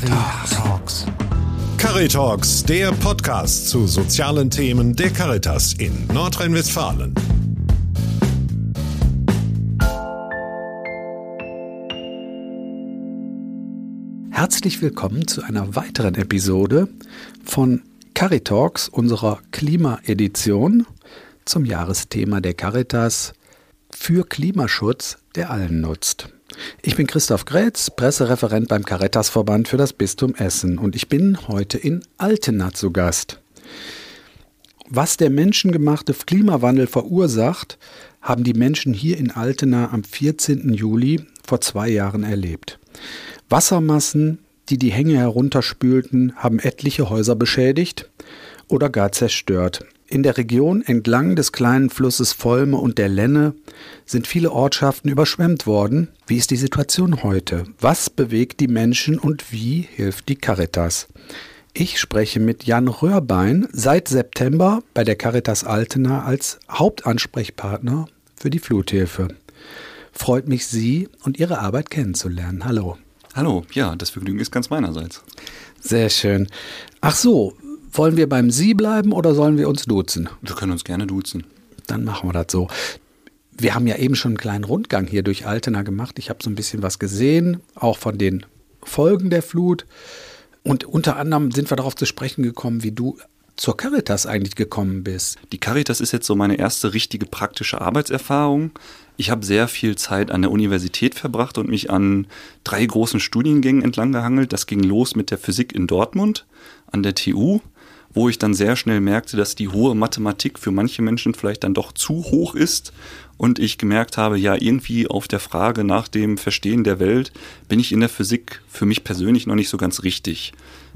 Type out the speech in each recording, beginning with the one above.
Caritalks. Caritalks, der Podcast zu sozialen Themen der Caritas in Nordrhein-Westfalen. Herzlich willkommen zu einer weiteren Episode von Caritalks, unserer Klimaedition zum Jahresthema der Caritas für Klimaschutz, der allen nutzt. Ich bin Christoph Grätz, Pressereferent beim Caritas-Verband für das Bistum Essen und ich bin heute in Altena zu Gast. Was der menschengemachte Klimawandel verursacht, haben die Menschen hier in Altena am 14. Juli vor zwei Jahren erlebt. Wassermassen, die die Hänge herunterspülten, haben etliche Häuser beschädigt oder gar zerstört. In der Region entlang des kleinen Flusses Volme und der Lenne sind viele Ortschaften überschwemmt worden. Wie ist die Situation heute? Was bewegt die Menschen und wie hilft die Caritas? Ich spreche mit Jan Röhrbein seit September bei der Caritas Altena als Hauptansprechpartner für die Fluthilfe. Freut mich, Sie und Ihre Arbeit kennenzulernen. Hallo. Hallo, ja, das Vergnügen ist ganz meinerseits. Sehr schön. Ach so, wollen wir beim Sie bleiben oder sollen wir uns duzen? Wir können uns gerne duzen. Dann machen wir das so. Wir haben ja eben schon einen kleinen Rundgang hier durch Altena gemacht. Ich habe so ein bisschen was gesehen, auch von den Folgen der Flut. Und unter anderem sind wir darauf zu sprechen gekommen, wie du zur Caritas eigentlich gekommen bist. Die Caritas ist jetzt so meine erste richtige praktische Arbeitserfahrung. Ich habe sehr viel Zeit an der Universität verbracht und mich an drei großen Studiengängen entlang gehangelt. Das ging los mit der Physik in Dortmund an der TU wo ich dann sehr schnell merkte, dass die hohe Mathematik für manche Menschen vielleicht dann doch zu hoch ist und ich gemerkt habe, ja, irgendwie auf der Frage nach dem Verstehen der Welt bin ich in der Physik für mich persönlich noch nicht so ganz richtig.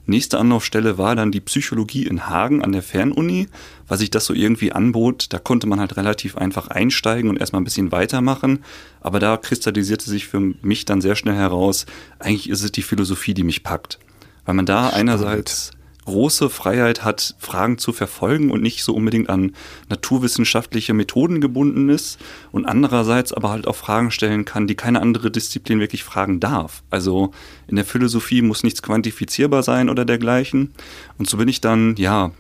Nächste Anlaufstelle war dann die Psychologie in Hagen an der Fernuni, weil sich das so irgendwie anbot. Da konnte man halt relativ einfach einsteigen und erstmal ein bisschen weitermachen. Aber da kristallisierte sich für mich dann sehr schnell heraus, eigentlich ist es die Philosophie, die mich packt. Weil man da einerseits große Freiheit hat, Fragen zu verfolgen und nicht so unbedingt an naturwissenschaftliche Methoden gebunden ist und andererseits aber halt auch Fragen stellen kann, die keine andere Disziplin wirklich fragen darf. Also in der Philosophie muss nichts quantifizierbar sein oder dergleichen. Und so bin ich dann, ja,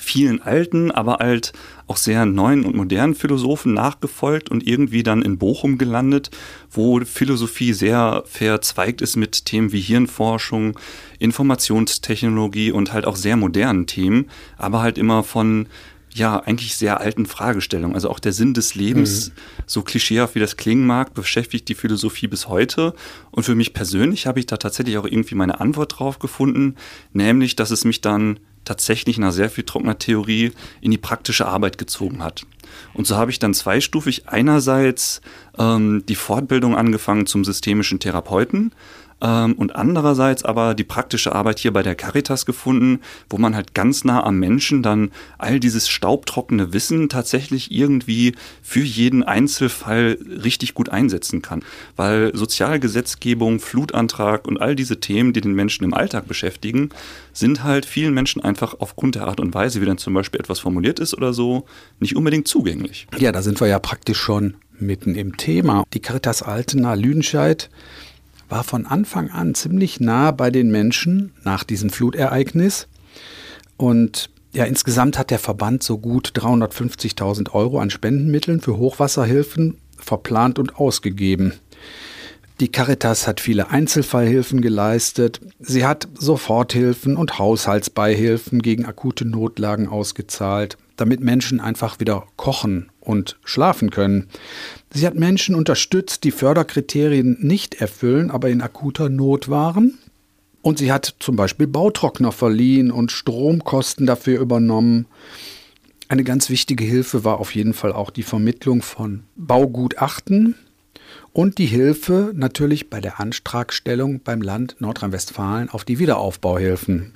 vielen alten, aber halt auch sehr neuen und modernen Philosophen nachgefolgt und irgendwie dann in Bochum gelandet, wo Philosophie sehr verzweigt ist mit Themen wie Hirnforschung, Informationstechnologie und halt auch sehr modernen Themen, aber halt immer von ja, eigentlich sehr alten Fragestellungen. Also auch der Sinn des Lebens, mhm. so klischeehaft wie das klingen mag, beschäftigt die Philosophie bis heute. Und für mich persönlich habe ich da tatsächlich auch irgendwie meine Antwort drauf gefunden, nämlich, dass es mich dann tatsächlich nach sehr viel trockener Theorie in die praktische Arbeit gezogen hat. Und so habe ich dann zweistufig einerseits ähm, die Fortbildung angefangen zum systemischen Therapeuten, ähm, und andererseits aber die praktische Arbeit hier bei der Caritas gefunden, wo man halt ganz nah am Menschen dann all dieses staubtrockene Wissen tatsächlich irgendwie für jeden Einzelfall richtig gut einsetzen kann. Weil Sozialgesetzgebung, Flutantrag und all diese Themen, die den Menschen im Alltag beschäftigen, sind halt vielen Menschen einfach aufgrund der Art und Weise, wie dann zum Beispiel etwas formuliert ist oder so, nicht unbedingt zugänglich. Ja, da sind wir ja praktisch schon mitten im Thema. Die Caritas Altena Lüdenscheid war von Anfang an ziemlich nah bei den Menschen nach diesem Flutereignis. Und ja, insgesamt hat der Verband so gut 350.000 Euro an Spendenmitteln für Hochwasserhilfen verplant und ausgegeben. Die Caritas hat viele Einzelfallhilfen geleistet. Sie hat Soforthilfen und Haushaltsbeihilfen gegen akute Notlagen ausgezahlt, damit Menschen einfach wieder kochen und schlafen können. Sie hat Menschen unterstützt, die Förderkriterien nicht erfüllen, aber in akuter Not waren. Und sie hat zum Beispiel Bautrockner verliehen und Stromkosten dafür übernommen. Eine ganz wichtige Hilfe war auf jeden Fall auch die Vermittlung von Baugutachten und die Hilfe natürlich bei der Antragstellung beim Land Nordrhein-Westfalen auf die Wiederaufbauhilfen.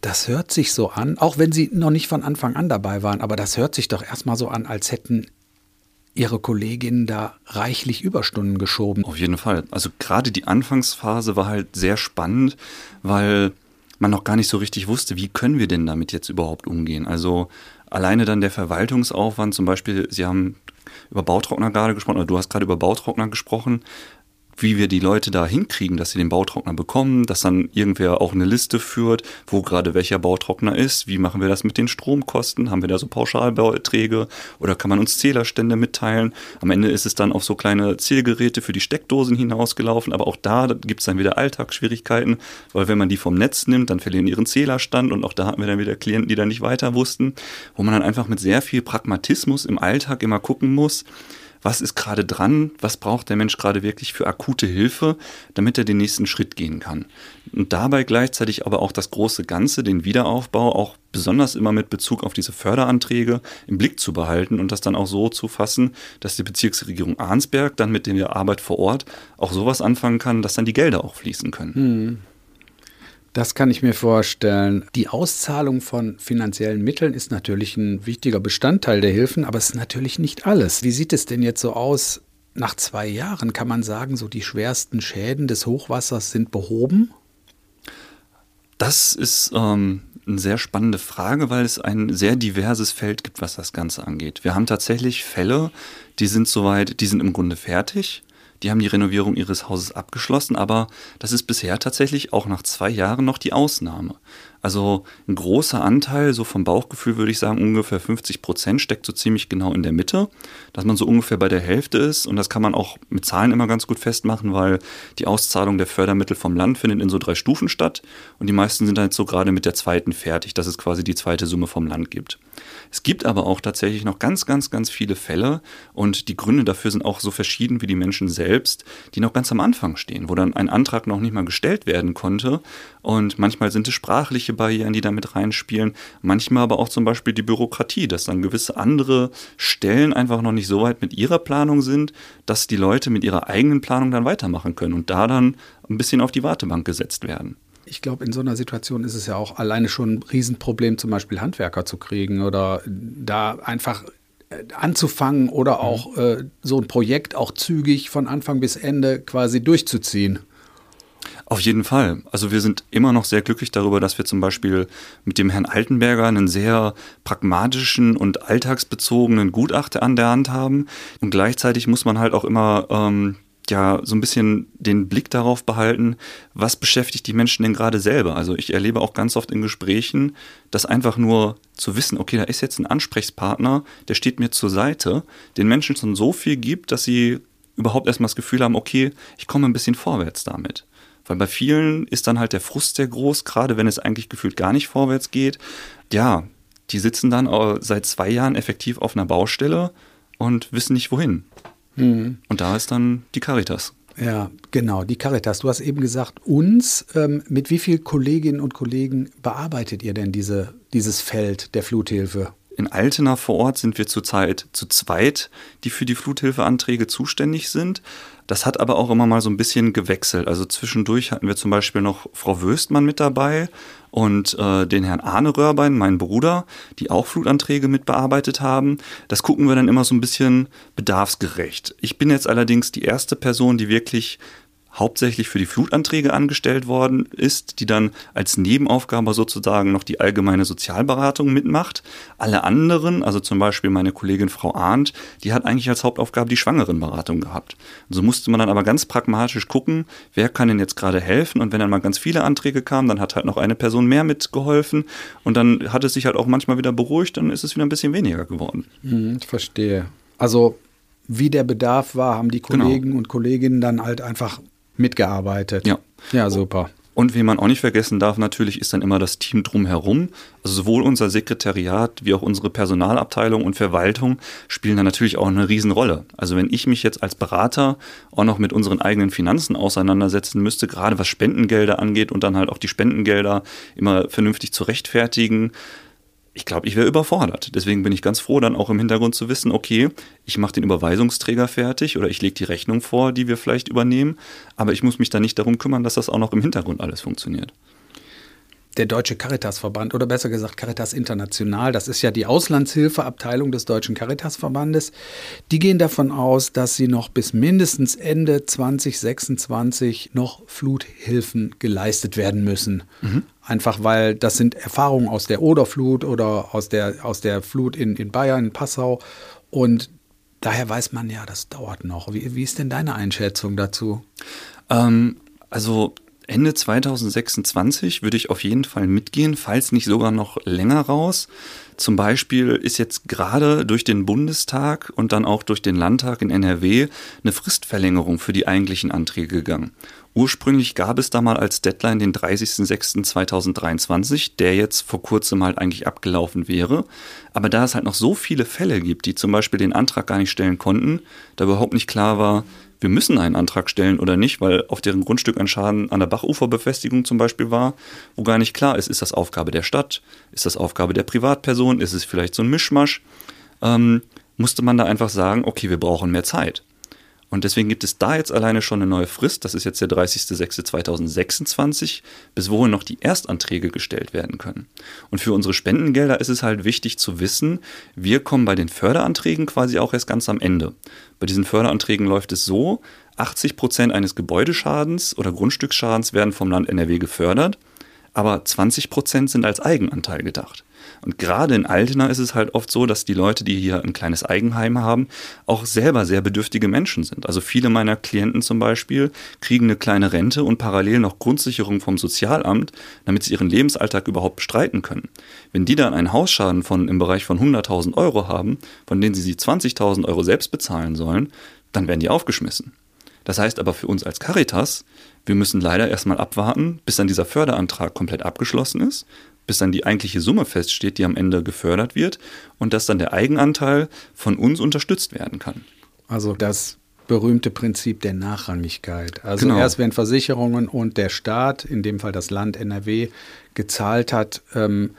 Das hört sich so an, auch wenn Sie noch nicht von Anfang an dabei waren, aber das hört sich doch erstmal so an, als hätten Ihre Kolleginnen da reichlich Überstunden geschoben. Auf jeden Fall. Also gerade die Anfangsphase war halt sehr spannend, weil man noch gar nicht so richtig wusste, wie können wir denn damit jetzt überhaupt umgehen. Also alleine dann der Verwaltungsaufwand, zum Beispiel, Sie haben über Bautrockner gerade gesprochen, oder du hast gerade über Bautrockner gesprochen wie wir die Leute da hinkriegen, dass sie den Bautrockner bekommen, dass dann irgendwer auch eine Liste führt, wo gerade welcher Bautrockner ist, wie machen wir das mit den Stromkosten, haben wir da so Pauschalbeiträge oder kann man uns Zählerstände mitteilen. Am Ende ist es dann auf so kleine Zählgeräte für die Steckdosen hinausgelaufen, aber auch da gibt es dann wieder Alltagsschwierigkeiten, weil wenn man die vom Netz nimmt, dann verlieren ihren Zählerstand und auch da hatten wir dann wieder Klienten, die da nicht weiter wussten, wo man dann einfach mit sehr viel Pragmatismus im Alltag immer gucken muss, was ist gerade dran, was braucht der Mensch gerade wirklich für akute Hilfe, damit er den nächsten Schritt gehen kann. Und dabei gleichzeitig aber auch das große Ganze, den Wiederaufbau, auch besonders immer mit Bezug auf diese Förderanträge im Blick zu behalten und das dann auch so zu fassen, dass die Bezirksregierung Arnsberg dann mit der Arbeit vor Ort auch sowas anfangen kann, dass dann die Gelder auch fließen können. Hm. Das kann ich mir vorstellen. Die Auszahlung von finanziellen Mitteln ist natürlich ein wichtiger Bestandteil der Hilfen, aber es ist natürlich nicht alles. Wie sieht es denn jetzt so aus? Nach zwei Jahren kann man sagen, so die schwersten Schäden des Hochwassers sind behoben? Das ist ähm, eine sehr spannende Frage, weil es ein sehr diverses Feld gibt, was das Ganze angeht. Wir haben tatsächlich Fälle, die sind soweit, die sind im Grunde fertig. Die haben die Renovierung ihres Hauses abgeschlossen, aber das ist bisher tatsächlich auch nach zwei Jahren noch die Ausnahme. Also ein großer Anteil, so vom Bauchgefühl würde ich sagen, ungefähr 50 Prozent steckt so ziemlich genau in der Mitte, dass man so ungefähr bei der Hälfte ist. Und das kann man auch mit Zahlen immer ganz gut festmachen, weil die Auszahlung der Fördermittel vom Land findet in so drei Stufen statt. Und die meisten sind dann jetzt so gerade mit der zweiten fertig, dass es quasi die zweite Summe vom Land gibt. Es gibt aber auch tatsächlich noch ganz, ganz, ganz viele Fälle und die Gründe dafür sind auch so verschieden wie die Menschen selbst, die noch ganz am Anfang stehen, wo dann ein Antrag noch nicht mal gestellt werden konnte. Und manchmal sind es sprachliche Barrieren, die damit reinspielen, manchmal aber auch zum Beispiel die Bürokratie, dass dann gewisse andere Stellen einfach noch nicht so weit mit ihrer Planung sind, dass die Leute mit ihrer eigenen Planung dann weitermachen können und da dann ein bisschen auf die Wartebank gesetzt werden ich glaube, in so einer Situation ist es ja auch alleine schon ein Riesenproblem, zum Beispiel Handwerker zu kriegen oder da einfach äh, anzufangen oder auch äh, so ein Projekt auch zügig von Anfang bis Ende quasi durchzuziehen. Auf jeden Fall. Also wir sind immer noch sehr glücklich darüber, dass wir zum Beispiel mit dem Herrn Altenberger einen sehr pragmatischen und alltagsbezogenen Gutachter an der Hand haben. Und gleichzeitig muss man halt auch immer ähm, ja so ein bisschen den Blick darauf behalten, was beschäftigt die Menschen denn gerade selber. Also ich erlebe auch ganz oft in Gesprächen, dass einfach nur zu wissen, okay, da ist jetzt ein Ansprechpartner, der steht mir zur Seite, den Menschen schon so viel gibt, dass sie überhaupt erstmal das Gefühl haben, okay, ich komme ein bisschen vorwärts damit. Weil bei vielen ist dann halt der Frust sehr groß, gerade wenn es eigentlich gefühlt gar nicht vorwärts geht. Ja, die sitzen dann seit zwei Jahren effektiv auf einer Baustelle und wissen nicht wohin. Mhm. Und da ist dann die Caritas. Ja, genau, die Caritas. Du hast eben gesagt, uns. Ähm, mit wie vielen Kolleginnen und Kollegen bearbeitet ihr denn diese, dieses Feld der Fluthilfe? In Altena vor Ort sind wir zurzeit zu zweit, die für die Fluthilfeanträge zuständig sind. Das hat aber auch immer mal so ein bisschen gewechselt. Also zwischendurch hatten wir zum Beispiel noch Frau Wöstmann mit dabei und äh, den Herrn Arne Röhrbein, meinen Bruder, die auch Flutanträge mit bearbeitet haben. Das gucken wir dann immer so ein bisschen bedarfsgerecht. Ich bin jetzt allerdings die erste Person, die wirklich hauptsächlich für die Flutanträge angestellt worden ist, die dann als Nebenaufgabe sozusagen noch die allgemeine Sozialberatung mitmacht. Alle anderen, also zum Beispiel meine Kollegin Frau Arndt, die hat eigentlich als Hauptaufgabe die Schwangerenberatung gehabt. So musste man dann aber ganz pragmatisch gucken, wer kann denn jetzt gerade helfen und wenn dann mal ganz viele Anträge kamen, dann hat halt noch eine Person mehr mitgeholfen und dann hat es sich halt auch manchmal wieder beruhigt, dann ist es wieder ein bisschen weniger geworden. Hm, ich verstehe. Also wie der Bedarf war, haben die genau. Kollegen genau. und Kolleginnen dann halt einfach mitgearbeitet. Ja. Ja, super. Und wie man auch nicht vergessen darf, natürlich ist dann immer das Team drumherum. Also sowohl unser Sekretariat wie auch unsere Personalabteilung und Verwaltung spielen da natürlich auch eine Riesenrolle. Also wenn ich mich jetzt als Berater auch noch mit unseren eigenen Finanzen auseinandersetzen müsste, gerade was Spendengelder angeht und dann halt auch die Spendengelder immer vernünftig zu rechtfertigen, ich glaube, ich wäre überfordert. Deswegen bin ich ganz froh, dann auch im Hintergrund zu wissen, okay, ich mache den Überweisungsträger fertig oder ich lege die Rechnung vor, die wir vielleicht übernehmen, aber ich muss mich dann nicht darum kümmern, dass das auch noch im Hintergrund alles funktioniert der Deutsche Caritasverband oder besser gesagt Caritas International, das ist ja die Auslandshilfeabteilung des Deutschen Caritasverbandes, die gehen davon aus, dass sie noch bis mindestens Ende 2026 noch Fluthilfen geleistet werden müssen. Mhm. Einfach weil das sind Erfahrungen aus der Oderflut oder aus der, aus der Flut in, in Bayern, in Passau. Und daher weiß man ja, das dauert noch. Wie, wie ist denn deine Einschätzung dazu? Ähm, also Ende 2026 würde ich auf jeden Fall mitgehen, falls nicht sogar noch länger raus. Zum Beispiel ist jetzt gerade durch den Bundestag und dann auch durch den Landtag in NRW eine Fristverlängerung für die eigentlichen Anträge gegangen. Ursprünglich gab es da mal als Deadline den 30.06.2023, der jetzt vor kurzem halt eigentlich abgelaufen wäre. Aber da es halt noch so viele Fälle gibt, die zum Beispiel den Antrag gar nicht stellen konnten, da überhaupt nicht klar war, wir müssen einen Antrag stellen oder nicht, weil auf deren Grundstück ein Schaden an der Bachuferbefestigung zum Beispiel war, wo gar nicht klar ist, ist das Aufgabe der Stadt, ist das Aufgabe der Privatperson, ist es vielleicht so ein Mischmasch, ähm, musste man da einfach sagen, okay, wir brauchen mehr Zeit. Und deswegen gibt es da jetzt alleine schon eine neue Frist. Das ist jetzt der 30.06.2026, bis wohin noch die Erstanträge gestellt werden können. Und für unsere Spendengelder ist es halt wichtig zu wissen, wir kommen bei den Förderanträgen quasi auch erst ganz am Ende. Bei diesen Förderanträgen läuft es so, 80 Prozent eines Gebäudeschadens oder Grundstücksschadens werden vom Land NRW gefördert, aber 20 Prozent sind als Eigenanteil gedacht. Und gerade in Altena ist es halt oft so, dass die Leute, die hier ein kleines Eigenheim haben, auch selber sehr bedürftige Menschen sind. Also viele meiner Klienten zum Beispiel kriegen eine kleine Rente und parallel noch Grundsicherung vom Sozialamt, damit sie ihren Lebensalltag überhaupt bestreiten können. Wenn die dann einen Hausschaden von im Bereich von 100.000 Euro haben, von denen sie 20.000 Euro selbst bezahlen sollen, dann werden die aufgeschmissen. Das heißt aber für uns als Caritas, wir müssen leider erstmal abwarten, bis dann dieser Förderantrag komplett abgeschlossen ist, bis dann die eigentliche Summe feststeht, die am Ende gefördert wird und dass dann der Eigenanteil von uns unterstützt werden kann. Also das berühmte Prinzip der Nachrangigkeit. Also genau. erst wenn Versicherungen und der Staat, in dem Fall das Land NRW, gezahlt hat, ähm,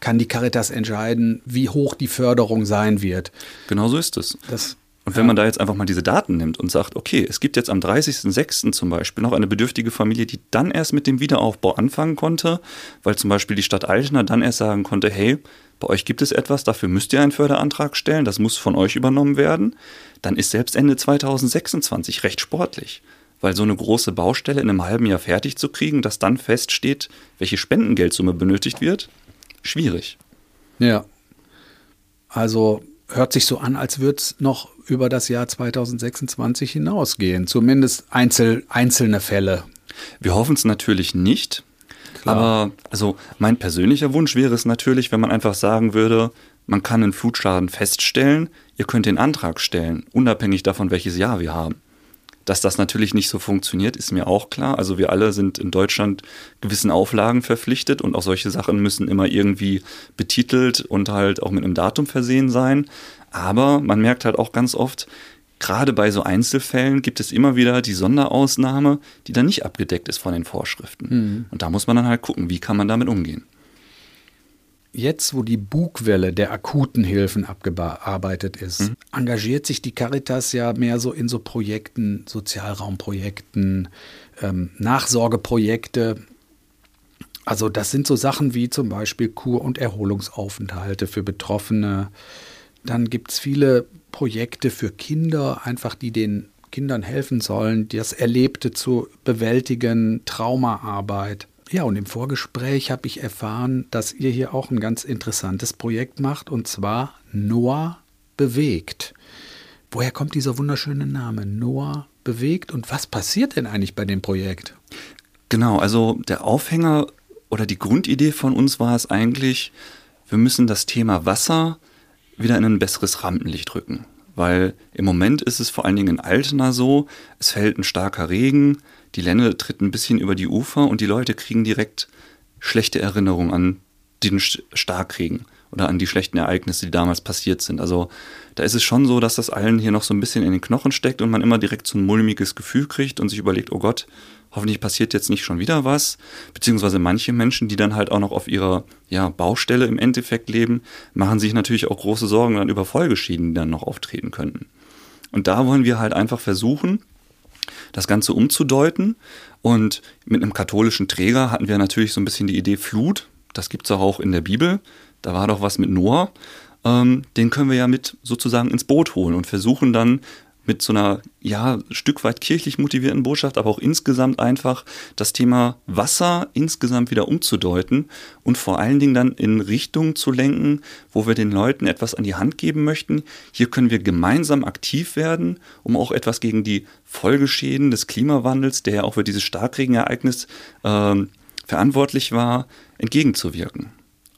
kann die Caritas entscheiden, wie hoch die Förderung sein wird. Genau so ist es. Das und wenn man da jetzt einfach mal diese Daten nimmt und sagt, okay, es gibt jetzt am 30.06. zum Beispiel noch eine bedürftige Familie, die dann erst mit dem Wiederaufbau anfangen konnte, weil zum Beispiel die Stadt Altena dann erst sagen konnte, hey, bei euch gibt es etwas, dafür müsst ihr einen Förderantrag stellen, das muss von euch übernommen werden, dann ist selbst Ende 2026 recht sportlich. Weil so eine große Baustelle in einem halben Jahr fertig zu kriegen, dass dann feststeht, welche Spendengeldsumme benötigt wird, schwierig. Ja. Also hört sich so an, als würde es noch über das Jahr 2026 hinausgehen. Zumindest einzel, einzelne Fälle. Wir hoffen es natürlich nicht. Klar. Aber also mein persönlicher Wunsch wäre es natürlich, wenn man einfach sagen würde, man kann einen Flutschaden feststellen, ihr könnt den Antrag stellen, unabhängig davon, welches Jahr wir haben. Dass das natürlich nicht so funktioniert, ist mir auch klar. Also wir alle sind in Deutschland gewissen Auflagen verpflichtet und auch solche Sachen müssen immer irgendwie betitelt und halt auch mit einem Datum versehen sein. Aber man merkt halt auch ganz oft, gerade bei so Einzelfällen gibt es immer wieder die Sonderausnahme, die dann nicht abgedeckt ist von den Vorschriften. Mhm. Und da muss man dann halt gucken, wie kann man damit umgehen jetzt, wo die Bugwelle der akuten Hilfen abgearbeitet ist, mhm. engagiert sich die Caritas ja mehr so in so Projekten, Sozialraumprojekten, ähm, Nachsorgeprojekte. Also das sind so Sachen wie zum Beispiel Kur- und Erholungsaufenthalte für Betroffene. Dann gibt es viele Projekte für Kinder, einfach die den Kindern helfen sollen, das Erlebte zu bewältigen, Traumaarbeit. Ja, und im Vorgespräch habe ich erfahren, dass ihr hier auch ein ganz interessantes Projekt macht, und zwar Noah bewegt. Woher kommt dieser wunderschöne Name? Noah bewegt und was passiert denn eigentlich bei dem Projekt? Genau, also der Aufhänger oder die Grundidee von uns war es eigentlich, wir müssen das Thema Wasser wieder in ein besseres Rampenlicht rücken. Weil im Moment ist es vor allen Dingen in Altena so, es fällt ein starker Regen, die Lenne tritt ein bisschen über die Ufer und die Leute kriegen direkt schlechte Erinnerungen an den Starkregen oder an die schlechten Ereignisse, die damals passiert sind. Also da ist es schon so, dass das allen hier noch so ein bisschen in den Knochen steckt und man immer direkt so ein mulmiges Gefühl kriegt und sich überlegt, oh Gott, hoffentlich passiert jetzt nicht schon wieder was. Beziehungsweise manche Menschen, die dann halt auch noch auf ihrer ja, Baustelle im Endeffekt leben, machen sich natürlich auch große Sorgen dann über Folgeschäden, die dann noch auftreten könnten. Und da wollen wir halt einfach versuchen, das Ganze umzudeuten. Und mit einem katholischen Träger hatten wir natürlich so ein bisschen die Idee Flut. Das gibt es auch in der Bibel. Da war doch was mit Noah. Ähm, den können wir ja mit sozusagen ins Boot holen und versuchen dann mit so einer, ja, Stück weit kirchlich motivierten Botschaft, aber auch insgesamt einfach das Thema Wasser insgesamt wieder umzudeuten und vor allen Dingen dann in Richtungen zu lenken, wo wir den Leuten etwas an die Hand geben möchten. Hier können wir gemeinsam aktiv werden, um auch etwas gegen die Folgeschäden des Klimawandels, der ja auch für dieses Starkregenereignis äh, verantwortlich war, entgegenzuwirken.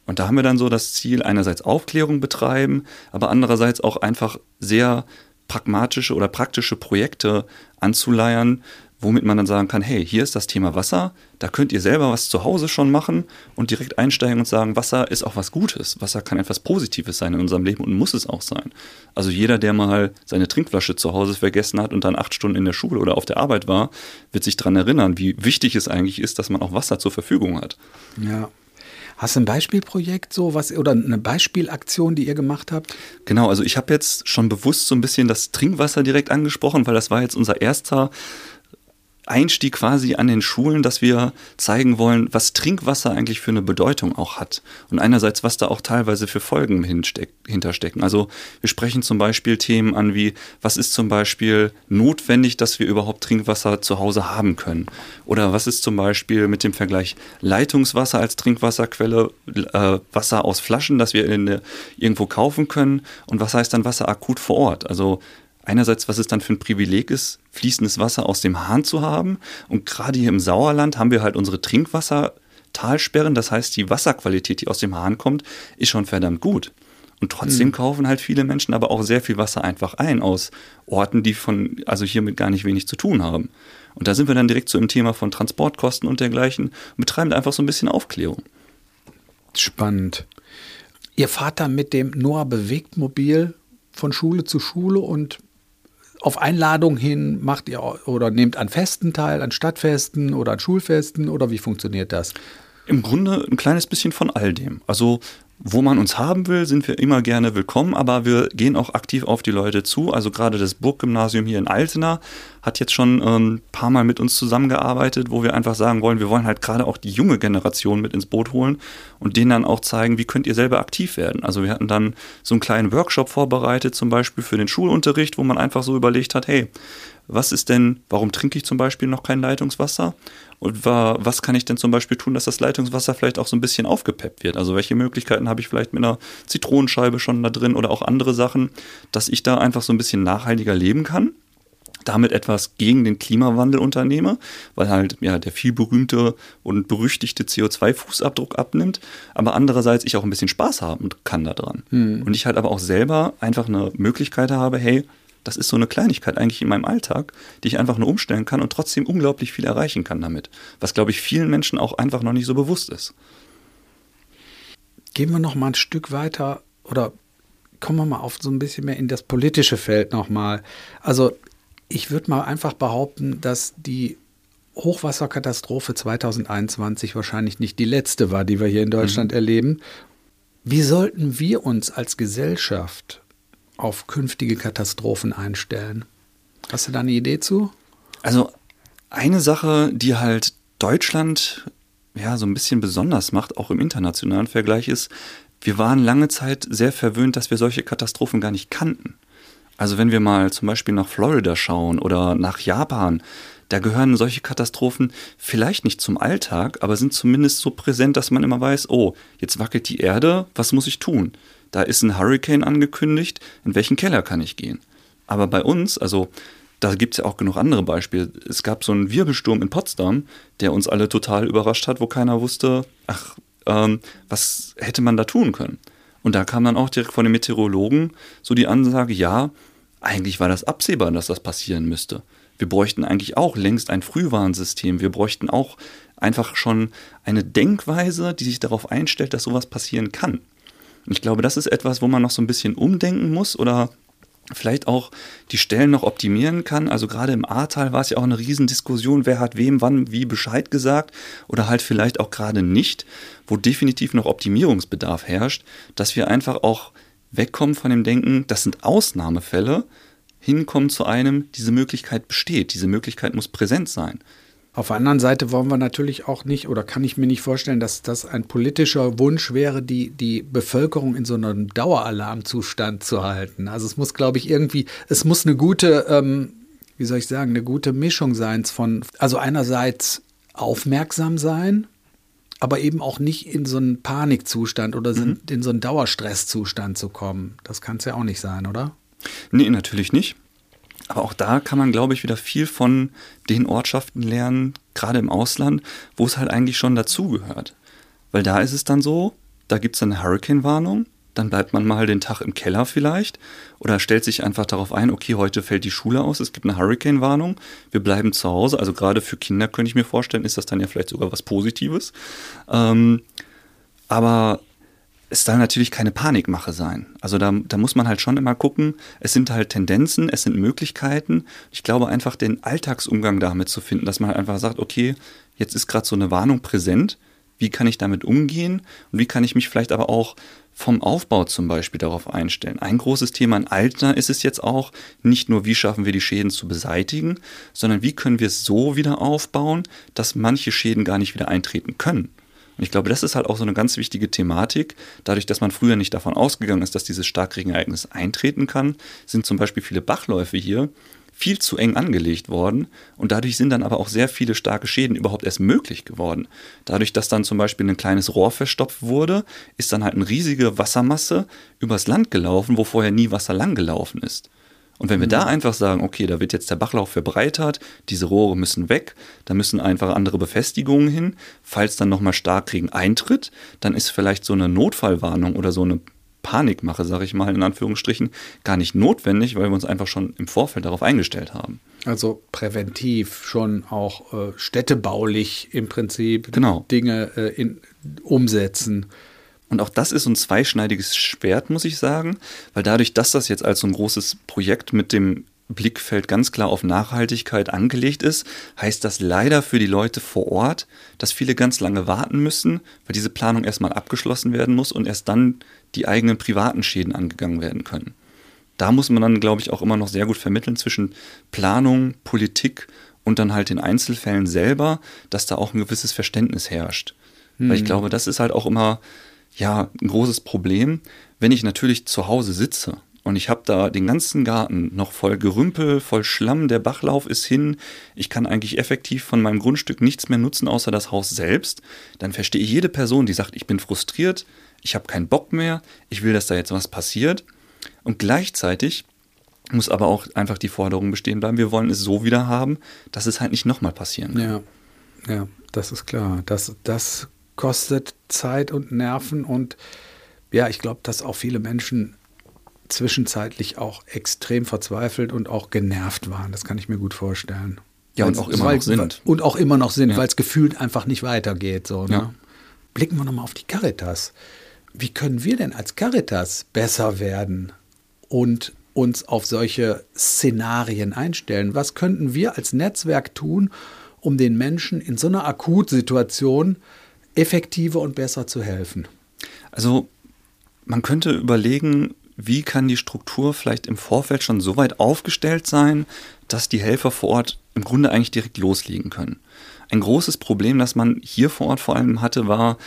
Und da haben wir dann so das Ziel, einerseits Aufklärung betreiben, aber andererseits auch einfach sehr pragmatische oder praktische Projekte anzuleiern, womit man dann sagen kann, hey, hier ist das Thema Wasser, da könnt ihr selber was zu Hause schon machen und direkt einsteigen und sagen, Wasser ist auch was Gutes, Wasser kann etwas Positives sein in unserem Leben und muss es auch sein. Also jeder, der mal seine Trinkflasche zu Hause vergessen hat und dann acht Stunden in der Schule oder auf der Arbeit war, wird sich daran erinnern, wie wichtig es eigentlich ist, dass man auch Wasser zur Verfügung hat. Ja, Hast du ein Beispielprojekt so was oder eine Beispielaktion, die ihr gemacht habt? Genau, also ich habe jetzt schon bewusst so ein bisschen das Trinkwasser direkt angesprochen, weil das war jetzt unser erster Einstieg quasi an den Schulen, dass wir zeigen wollen, was Trinkwasser eigentlich für eine Bedeutung auch hat. Und einerseits, was da auch teilweise für Folgen hinterstecken. Also wir sprechen zum Beispiel Themen an wie, was ist zum Beispiel notwendig, dass wir überhaupt Trinkwasser zu Hause haben können? Oder was ist zum Beispiel mit dem Vergleich Leitungswasser als Trinkwasserquelle, äh, Wasser aus Flaschen, das wir in, irgendwo kaufen können? Und was heißt dann Wasser akut vor Ort? Also einerseits, was es dann für ein Privileg ist, fließendes Wasser aus dem Hahn zu haben. Und gerade hier im Sauerland haben wir halt unsere Trinkwassertalsperren. Das heißt, die Wasserqualität, die aus dem Hahn kommt, ist schon verdammt gut. Und trotzdem mhm. kaufen halt viele Menschen aber auch sehr viel Wasser einfach ein aus Orten, die von, also hiermit gar nicht wenig zu tun haben. Und da sind wir dann direkt so im Thema von Transportkosten und dergleichen und betreiben da einfach so ein bisschen Aufklärung. Spannend. Ihr fahrt dann mit dem Noah Bewegtmobil von Schule zu Schule und auf Einladung hin macht ihr oder nehmt an Festen teil, an Stadtfesten oder an Schulfesten oder wie funktioniert das? Im Grunde ein kleines bisschen von all dem. Also wo man uns haben will, sind wir immer gerne willkommen, aber wir gehen auch aktiv auf die Leute zu. Also gerade das Burggymnasium hier in Altena hat jetzt schon ein ähm, paar Mal mit uns zusammengearbeitet, wo wir einfach sagen wollen, wir wollen halt gerade auch die junge Generation mit ins Boot holen und denen dann auch zeigen, wie könnt ihr selber aktiv werden. Also wir hatten dann so einen kleinen Workshop vorbereitet, zum Beispiel für den Schulunterricht, wo man einfach so überlegt hat, hey, was ist denn, warum trinke ich zum Beispiel noch kein Leitungswasser? Und was kann ich denn zum Beispiel tun, dass das Leitungswasser vielleicht auch so ein bisschen aufgepeppt wird? Also welche Möglichkeiten habe ich vielleicht mit einer Zitronenscheibe schon da drin oder auch andere Sachen, dass ich da einfach so ein bisschen nachhaltiger leben kann? Damit etwas gegen den Klimawandel unternehme, weil halt ja der viel berühmte und berüchtigte CO2-Fußabdruck abnimmt, aber andererseits ich auch ein bisschen Spaß haben kann daran. Hm. Und ich halt aber auch selber einfach eine Möglichkeit habe, hey, das ist so eine Kleinigkeit eigentlich in meinem Alltag, die ich einfach nur umstellen kann und trotzdem unglaublich viel erreichen kann damit. Was, glaube ich, vielen Menschen auch einfach noch nicht so bewusst ist. Gehen wir noch mal ein Stück weiter oder kommen wir mal auf so ein bisschen mehr in das politische Feld nochmal. Also ich würde mal einfach behaupten, dass die Hochwasserkatastrophe 2021 wahrscheinlich nicht die letzte war, die wir hier in Deutschland mhm. erleben. Wie sollten wir uns als Gesellschaft auf künftige Katastrophen einstellen. Hast du da eine Idee zu? Also eine Sache, die halt Deutschland ja so ein bisschen besonders macht, auch im internationalen Vergleich, ist, wir waren lange Zeit sehr verwöhnt, dass wir solche Katastrophen gar nicht kannten. Also wenn wir mal zum Beispiel nach Florida schauen oder nach Japan, da gehören solche Katastrophen vielleicht nicht zum Alltag, aber sind zumindest so präsent, dass man immer weiß, oh, jetzt wackelt die Erde, was muss ich tun? da ist ein Hurricane angekündigt, in welchen Keller kann ich gehen? Aber bei uns, also da gibt es ja auch genug andere Beispiele. Es gab so einen Wirbelsturm in Potsdam, der uns alle total überrascht hat, wo keiner wusste, ach, ähm, was hätte man da tun können? Und da kam dann auch direkt von den Meteorologen so die Ansage, ja, eigentlich war das absehbar, dass das passieren müsste. Wir bräuchten eigentlich auch längst ein Frühwarnsystem. Wir bräuchten auch einfach schon eine Denkweise, die sich darauf einstellt, dass sowas passieren kann. Und ich glaube, das ist etwas, wo man noch so ein bisschen umdenken muss oder vielleicht auch die Stellen noch optimieren kann. Also gerade im Ahrtal war es ja auch eine Riesendiskussion, wer hat wem wann wie Bescheid gesagt oder halt vielleicht auch gerade nicht, wo definitiv noch Optimierungsbedarf herrscht, dass wir einfach auch wegkommen von dem Denken, das sind Ausnahmefälle, hinkommen zu einem, diese Möglichkeit besteht, diese Möglichkeit muss präsent sein. Auf der anderen Seite wollen wir natürlich auch nicht oder kann ich mir nicht vorstellen, dass das ein politischer Wunsch wäre, die, die Bevölkerung in so einem Daueralarmzustand zu halten. Also es muss, glaube ich, irgendwie, es muss eine gute, ähm, wie soll ich sagen, eine gute Mischung sein von, also einerseits aufmerksam sein, aber eben auch nicht in so einen Panikzustand oder mhm. in so einen Dauerstresszustand zu kommen. Das kann es ja auch nicht sein, oder? Nee, natürlich nicht. Aber auch da kann man, glaube ich, wieder viel von den Ortschaften lernen, gerade im Ausland, wo es halt eigentlich schon dazugehört. Weil da ist es dann so, da gibt es eine Hurricane-Warnung, dann bleibt man mal den Tag im Keller vielleicht oder stellt sich einfach darauf ein, okay, heute fällt die Schule aus, es gibt eine Hurricane-Warnung, wir bleiben zu Hause. Also gerade für Kinder könnte ich mir vorstellen, ist das dann ja vielleicht sogar was Positives. Ähm, aber es soll natürlich keine Panikmache sein. Also da, da muss man halt schon immer gucken, es sind halt Tendenzen, es sind Möglichkeiten. Ich glaube einfach den Alltagsumgang damit zu finden, dass man halt einfach sagt, okay, jetzt ist gerade so eine Warnung präsent, wie kann ich damit umgehen und wie kann ich mich vielleicht aber auch vom Aufbau zum Beispiel darauf einstellen. Ein großes Thema in Altner ist es jetzt auch, nicht nur wie schaffen wir die Schäden zu beseitigen, sondern wie können wir es so wieder aufbauen, dass manche Schäden gar nicht wieder eintreten können. Und ich glaube, das ist halt auch so eine ganz wichtige Thematik. Dadurch, dass man früher nicht davon ausgegangen ist, dass dieses Starkregenereignis eintreten kann, sind zum Beispiel viele Bachläufe hier viel zu eng angelegt worden und dadurch sind dann aber auch sehr viele starke Schäden überhaupt erst möglich geworden. Dadurch, dass dann zum Beispiel ein kleines Rohr verstopft wurde, ist dann halt eine riesige Wassermasse übers Land gelaufen, wo vorher nie Wasser lang gelaufen ist. Und wenn wir mhm. da einfach sagen, okay, da wird jetzt der Bachlauf verbreitert, diese Rohre müssen weg, da müssen einfach andere Befestigungen hin, falls dann nochmal Starkregen eintritt, dann ist vielleicht so eine Notfallwarnung oder so eine Panikmache, sage ich mal in Anführungsstrichen, gar nicht notwendig, weil wir uns einfach schon im Vorfeld darauf eingestellt haben. Also präventiv schon auch äh, städtebaulich im Prinzip genau. Dinge äh, in, umsetzen. Und auch das ist ein zweischneidiges Schwert, muss ich sagen, weil dadurch, dass das jetzt als so ein großes Projekt mit dem Blickfeld ganz klar auf Nachhaltigkeit angelegt ist, heißt das leider für die Leute vor Ort, dass viele ganz lange warten müssen, weil diese Planung erstmal abgeschlossen werden muss und erst dann die eigenen privaten Schäden angegangen werden können. Da muss man dann, glaube ich, auch immer noch sehr gut vermitteln zwischen Planung, Politik und dann halt den Einzelfällen selber, dass da auch ein gewisses Verständnis herrscht. Hm. Weil ich hm. glaube, das ist halt auch immer ja, ein großes Problem, wenn ich natürlich zu Hause sitze und ich habe da den ganzen Garten noch voll Gerümpel, voll Schlamm, der Bachlauf ist hin, ich kann eigentlich effektiv von meinem Grundstück nichts mehr nutzen außer das Haus selbst, dann verstehe ich jede Person, die sagt, ich bin frustriert, ich habe keinen Bock mehr, ich will, dass da jetzt was passiert. Und gleichzeitig muss aber auch einfach die Forderung bestehen bleiben, wir wollen es so wieder haben, dass es halt nicht nochmal passieren kann. Ja, ja, das ist klar. Das, das kostet Zeit und Nerven. Und ja, ich glaube, dass auch viele Menschen zwischenzeitlich auch extrem verzweifelt und auch genervt waren. Das kann ich mir gut vorstellen. Ja, und auch immer noch sind. Und auch immer noch sind, ja. weil es gefühlt einfach nicht weitergeht. So, ne? ja. Blicken wir nochmal auf die Caritas. Wie können wir denn als Caritas besser werden und uns auf solche Szenarien einstellen? Was könnten wir als Netzwerk tun, um den Menschen in so einer Akutsituation effektiver und besser zu helfen? Also man könnte überlegen, wie kann die Struktur vielleicht im Vorfeld schon so weit aufgestellt sein, dass die Helfer vor Ort im Grunde eigentlich direkt loslegen können. Ein großes Problem, das man hier vor Ort vor allem hatte, war,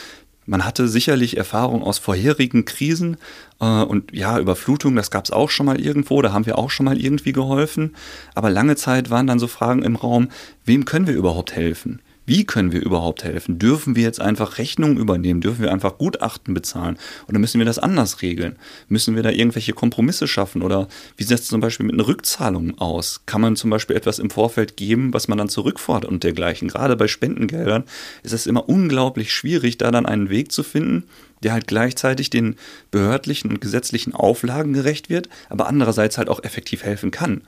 man hatte sicherlich Erfahrung aus vorherigen Krisen äh, und ja, Überflutung, das gab es auch schon mal irgendwo, da haben wir auch schon mal irgendwie geholfen. Aber lange Zeit waren dann so Fragen im Raum, wem können wir überhaupt helfen? Wie können wir überhaupt helfen? Dürfen wir jetzt einfach Rechnungen übernehmen? Dürfen wir einfach Gutachten bezahlen? Oder müssen wir das anders regeln? Müssen wir da irgendwelche Kompromisse schaffen? Oder wie sieht es zum Beispiel mit einer Rückzahlung aus? Kann man zum Beispiel etwas im Vorfeld geben, was man dann zurückfordert und dergleichen? Gerade bei Spendengeldern ist es immer unglaublich schwierig, da dann einen Weg zu finden, der halt gleichzeitig den behördlichen und gesetzlichen Auflagen gerecht wird, aber andererseits halt auch effektiv helfen kann.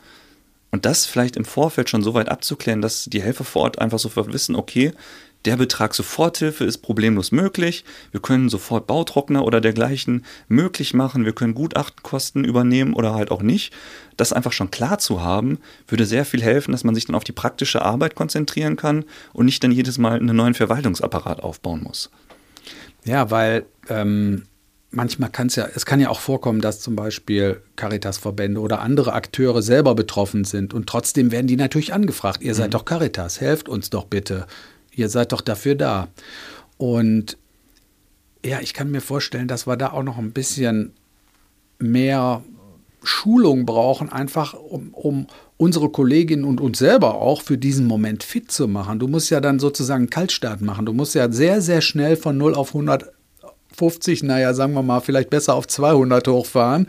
Und das vielleicht im Vorfeld schon so weit abzuklären, dass die Helfer vor Ort einfach sofort wissen, okay, der Betrag Soforthilfe ist problemlos möglich. Wir können sofort Bautrockner oder dergleichen möglich machen. Wir können Gutachtenkosten übernehmen oder halt auch nicht. Das einfach schon klar zu haben, würde sehr viel helfen, dass man sich dann auf die praktische Arbeit konzentrieren kann und nicht dann jedes Mal einen neuen Verwaltungsapparat aufbauen muss. Ja, weil ähm, manchmal kann es ja, es kann ja auch vorkommen, dass zum Beispiel Caritas-Verbände oder andere Akteure selber betroffen sind und trotzdem werden die natürlich angefragt. Ihr seid mhm. doch Caritas, helft uns doch bitte. Ihr seid doch dafür da. Und ja, ich kann mir vorstellen, dass wir da auch noch ein bisschen mehr Schulung brauchen, einfach um, um unsere Kolleginnen und uns selber auch für diesen Moment fit zu machen. Du musst ja dann sozusagen einen Kaltstart machen. Du musst ja sehr, sehr schnell von 0 auf 150, naja, sagen wir mal, vielleicht besser auf 200 hochfahren.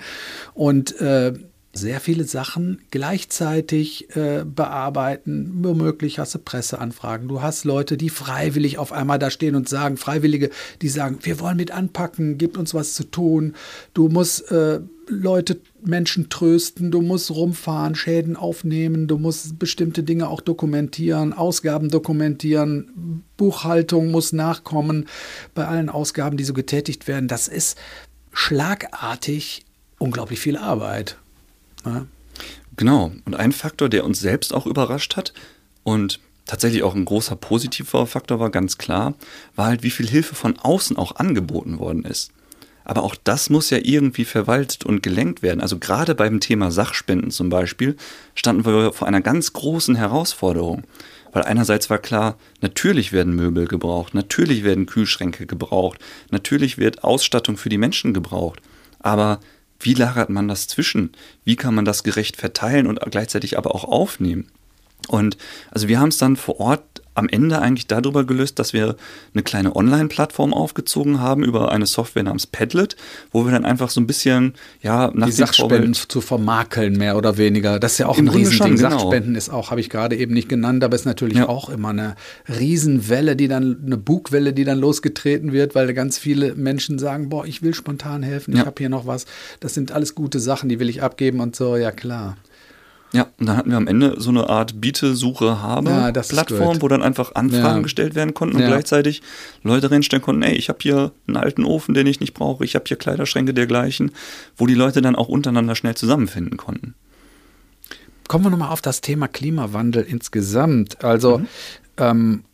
Und äh, sehr viele Sachen gleichzeitig äh, bearbeiten. Womöglich hast du Presseanfragen. Du hast Leute, die freiwillig auf einmal da stehen und sagen, Freiwillige, die sagen, wir wollen mit anpacken, gibt uns was zu tun. Du musst äh, Leute, Menschen trösten, du musst rumfahren, Schäden aufnehmen, du musst bestimmte Dinge auch dokumentieren, Ausgaben dokumentieren, Buchhaltung muss nachkommen bei allen Ausgaben, die so getätigt werden. Das ist schlagartig unglaublich viel Arbeit. Ja. Genau. Und ein Faktor, der uns selbst auch überrascht hat und tatsächlich auch ein großer positiver Faktor war, ganz klar, war halt, wie viel Hilfe von außen auch angeboten worden ist. Aber auch das muss ja irgendwie verwaltet und gelenkt werden. Also gerade beim Thema Sachspenden zum Beispiel standen wir vor einer ganz großen Herausforderung. Weil einerseits war klar, natürlich werden Möbel gebraucht, natürlich werden Kühlschränke gebraucht, natürlich wird Ausstattung für die Menschen gebraucht. Aber wie lagert man das zwischen? Wie kann man das gerecht verteilen und gleichzeitig aber auch aufnehmen? Und also wir haben es dann vor Ort am Ende eigentlich darüber gelöst, dass wir eine kleine Online-Plattform aufgezogen haben über eine Software namens Padlet, wo wir dann einfach so ein bisschen, ja, nach die Sachspenden zu vermakeln, mehr oder weniger. Das ist ja auch ein Riesending. Genau. Sachspenden ist auch, habe ich gerade eben nicht genannt, aber ist natürlich ja. auch immer eine Riesenwelle, die dann, eine Bugwelle, die dann losgetreten wird, weil ganz viele Menschen sagen, boah, ich will spontan helfen, ich ja. habe hier noch was. Das sind alles gute Sachen, die will ich abgeben und so, ja klar. Ja, und dann hatten wir am Ende so eine Art Biete-Suche-Habe-Plattform, ja, wo dann einfach Anfragen ja. gestellt werden konnten und ja. gleichzeitig Leute reinstellen konnten, ey, ich habe hier einen alten Ofen, den ich nicht brauche, ich habe hier Kleiderschränke dergleichen, wo die Leute dann auch untereinander schnell zusammenfinden konnten. Kommen wir nochmal auf das Thema Klimawandel insgesamt. Also, mhm. ähm,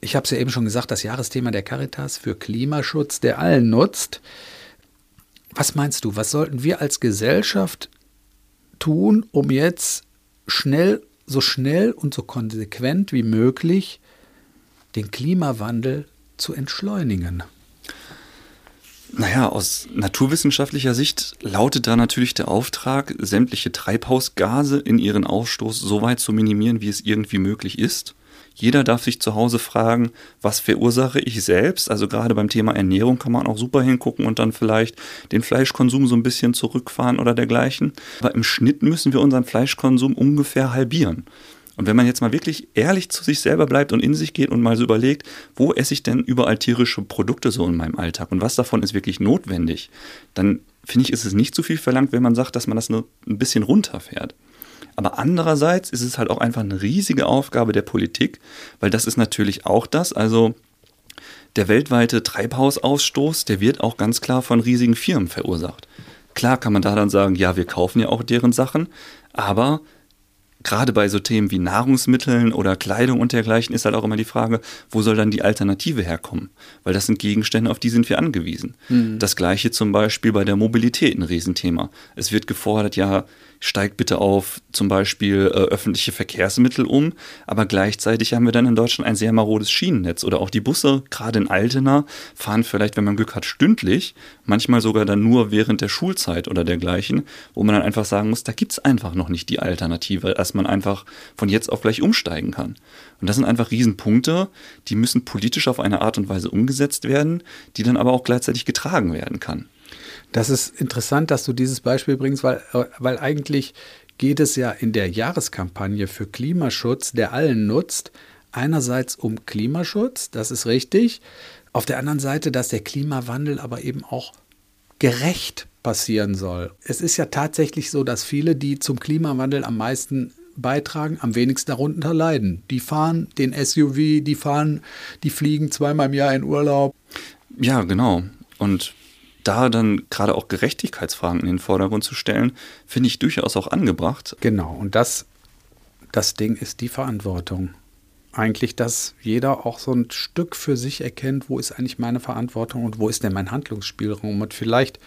ich habe es ja eben schon gesagt, das Jahresthema der Caritas für Klimaschutz, der allen nutzt. Was meinst du, was sollten wir als Gesellschaft tun, um jetzt schnell, so schnell und so konsequent wie möglich den Klimawandel zu entschleunigen? Naja, aus naturwissenschaftlicher Sicht lautet da natürlich der Auftrag, sämtliche Treibhausgase in ihren Ausstoß so weit zu minimieren, wie es irgendwie möglich ist. Jeder darf sich zu Hause fragen, was verursache ich selbst? Also gerade beim Thema Ernährung kann man auch super hingucken und dann vielleicht den Fleischkonsum so ein bisschen zurückfahren oder dergleichen. Aber im Schnitt müssen wir unseren Fleischkonsum ungefähr halbieren. Und wenn man jetzt mal wirklich ehrlich zu sich selber bleibt und in sich geht und mal so überlegt, wo esse ich denn überall tierische Produkte so in meinem Alltag und was davon ist wirklich notwendig, dann finde ich, ist es nicht zu viel verlangt, wenn man sagt, dass man das nur ein bisschen runterfährt. Aber andererseits ist es halt auch einfach eine riesige Aufgabe der Politik, weil das ist natürlich auch das. Also der weltweite Treibhausausstoß, der wird auch ganz klar von riesigen Firmen verursacht. Klar kann man da dann sagen, ja, wir kaufen ja auch deren Sachen, aber gerade bei so Themen wie Nahrungsmitteln oder Kleidung und dergleichen ist halt auch immer die Frage, wo soll dann die Alternative herkommen? Weil das sind Gegenstände, auf die sind wir angewiesen. Mhm. Das gleiche zum Beispiel bei der Mobilität ein Riesenthema. Es wird gefordert, ja, steigt bitte auf zum Beispiel äh, öffentliche Verkehrsmittel um, aber gleichzeitig haben wir dann in Deutschland ein sehr marodes Schienennetz oder auch die Busse, gerade in Altena, fahren vielleicht, wenn man Glück hat, stündlich, manchmal sogar dann nur während der Schulzeit oder dergleichen, wo man dann einfach sagen muss, da gibt es einfach noch nicht die Alternative, dass man einfach von jetzt auf gleich umsteigen kann. Und das sind einfach Riesenpunkte, die müssen politisch auf eine Art und Weise umgesetzt werden, die dann aber auch gleichzeitig getragen werden kann. Das ist interessant, dass du dieses Beispiel bringst, weil, weil eigentlich geht es ja in der Jahreskampagne für Klimaschutz, der allen nutzt, einerseits um Klimaschutz, das ist richtig, auf der anderen Seite, dass der Klimawandel aber eben auch gerecht passieren soll. Es ist ja tatsächlich so, dass viele, die zum Klimawandel am meisten beitragen, am wenigsten darunter leiden. Die fahren den SUV, die fahren, die fliegen zweimal im Jahr in Urlaub. Ja, genau. Und da dann gerade auch Gerechtigkeitsfragen in den Vordergrund zu stellen, finde ich durchaus auch angebracht. Genau, und das, das Ding ist die Verantwortung. eigentlich, dass jeder auch so ein Stück für sich erkennt, wo ist eigentlich meine Verantwortung und wo ist denn mein Handlungsspielraum. Und vielleicht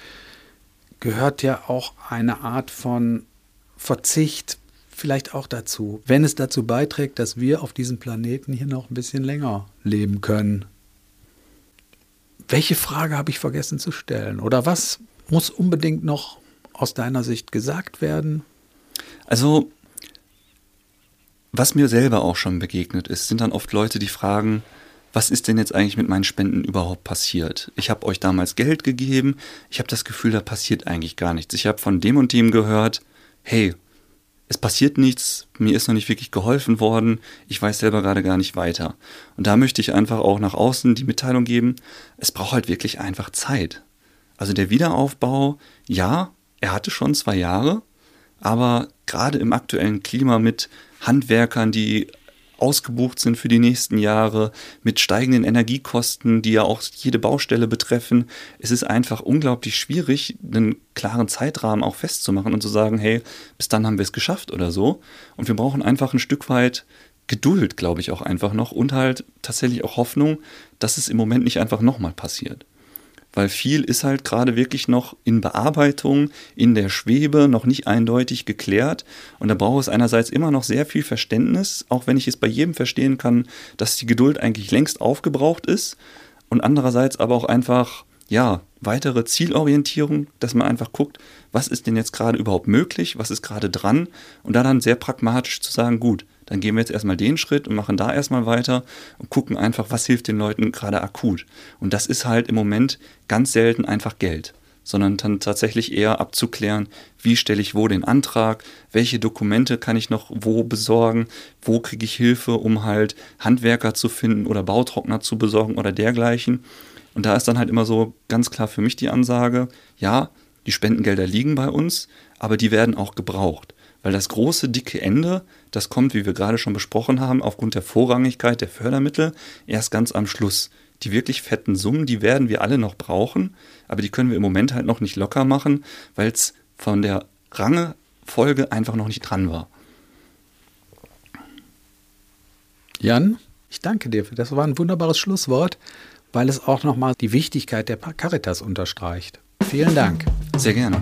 gehört ja auch eine Art von Verzicht vielleicht auch dazu, wenn es dazu beiträgt, dass wir auf diesem Planeten hier noch ein bisschen länger leben können. Welche Frage habe ich vergessen zu stellen? Oder was muss unbedingt noch aus deiner Sicht gesagt werden? Also, was mir selber auch schon begegnet ist, sind dann oft Leute, die fragen, was ist denn jetzt eigentlich mit meinen Spenden überhaupt passiert? Ich habe euch damals Geld gegeben, ich habe das Gefühl, da passiert eigentlich gar nichts. Ich habe von dem und dem gehört, hey, es passiert nichts, mir ist noch nicht wirklich geholfen worden, ich weiß selber gerade gar nicht weiter. Und da möchte ich einfach auch nach außen die Mitteilung geben, es braucht halt wirklich einfach Zeit. Also der Wiederaufbau, ja, er hatte schon zwei Jahre, aber gerade im aktuellen Klima mit Handwerkern, die ausgebucht sind für die nächsten Jahre, mit steigenden Energiekosten, die ja auch jede Baustelle betreffen. Es ist einfach unglaublich schwierig, einen klaren Zeitrahmen auch festzumachen und zu sagen, hey, bis dann haben wir es geschafft oder so. Und wir brauchen einfach ein Stück weit Geduld, glaube ich, auch einfach noch und halt tatsächlich auch Hoffnung, dass es im Moment nicht einfach nochmal passiert weil viel ist halt gerade wirklich noch in Bearbeitung, in der Schwebe, noch nicht eindeutig geklärt. Und da braucht es einerseits immer noch sehr viel Verständnis, auch wenn ich es bei jedem verstehen kann, dass die Geduld eigentlich längst aufgebraucht ist. Und andererseits aber auch einfach, ja, weitere Zielorientierung, dass man einfach guckt, was ist denn jetzt gerade überhaupt möglich, was ist gerade dran und da dann sehr pragmatisch zu sagen, gut, dann gehen wir jetzt erstmal den Schritt und machen da erstmal weiter und gucken einfach, was hilft den Leuten gerade akut. Und das ist halt im Moment ganz selten einfach Geld, sondern dann tatsächlich eher abzuklären, wie stelle ich wo den Antrag, welche Dokumente kann ich noch wo besorgen, wo kriege ich Hilfe, um halt Handwerker zu finden oder Bautrockner zu besorgen oder dergleichen. Und da ist dann halt immer so ganz klar für mich die Ansage, ja, die Spendengelder liegen bei uns, aber die werden auch gebraucht. Weil das große, dicke Ende, das kommt, wie wir gerade schon besprochen haben, aufgrund der Vorrangigkeit der Fördermittel erst ganz am Schluss. Die wirklich fetten Summen, die werden wir alle noch brauchen, aber die können wir im Moment halt noch nicht locker machen, weil es von der Rangefolge einfach noch nicht dran war. Jan, ich danke dir. Das war ein wunderbares Schlusswort, weil es auch nochmal die Wichtigkeit der Caritas unterstreicht. Vielen Dank. Sehr gerne.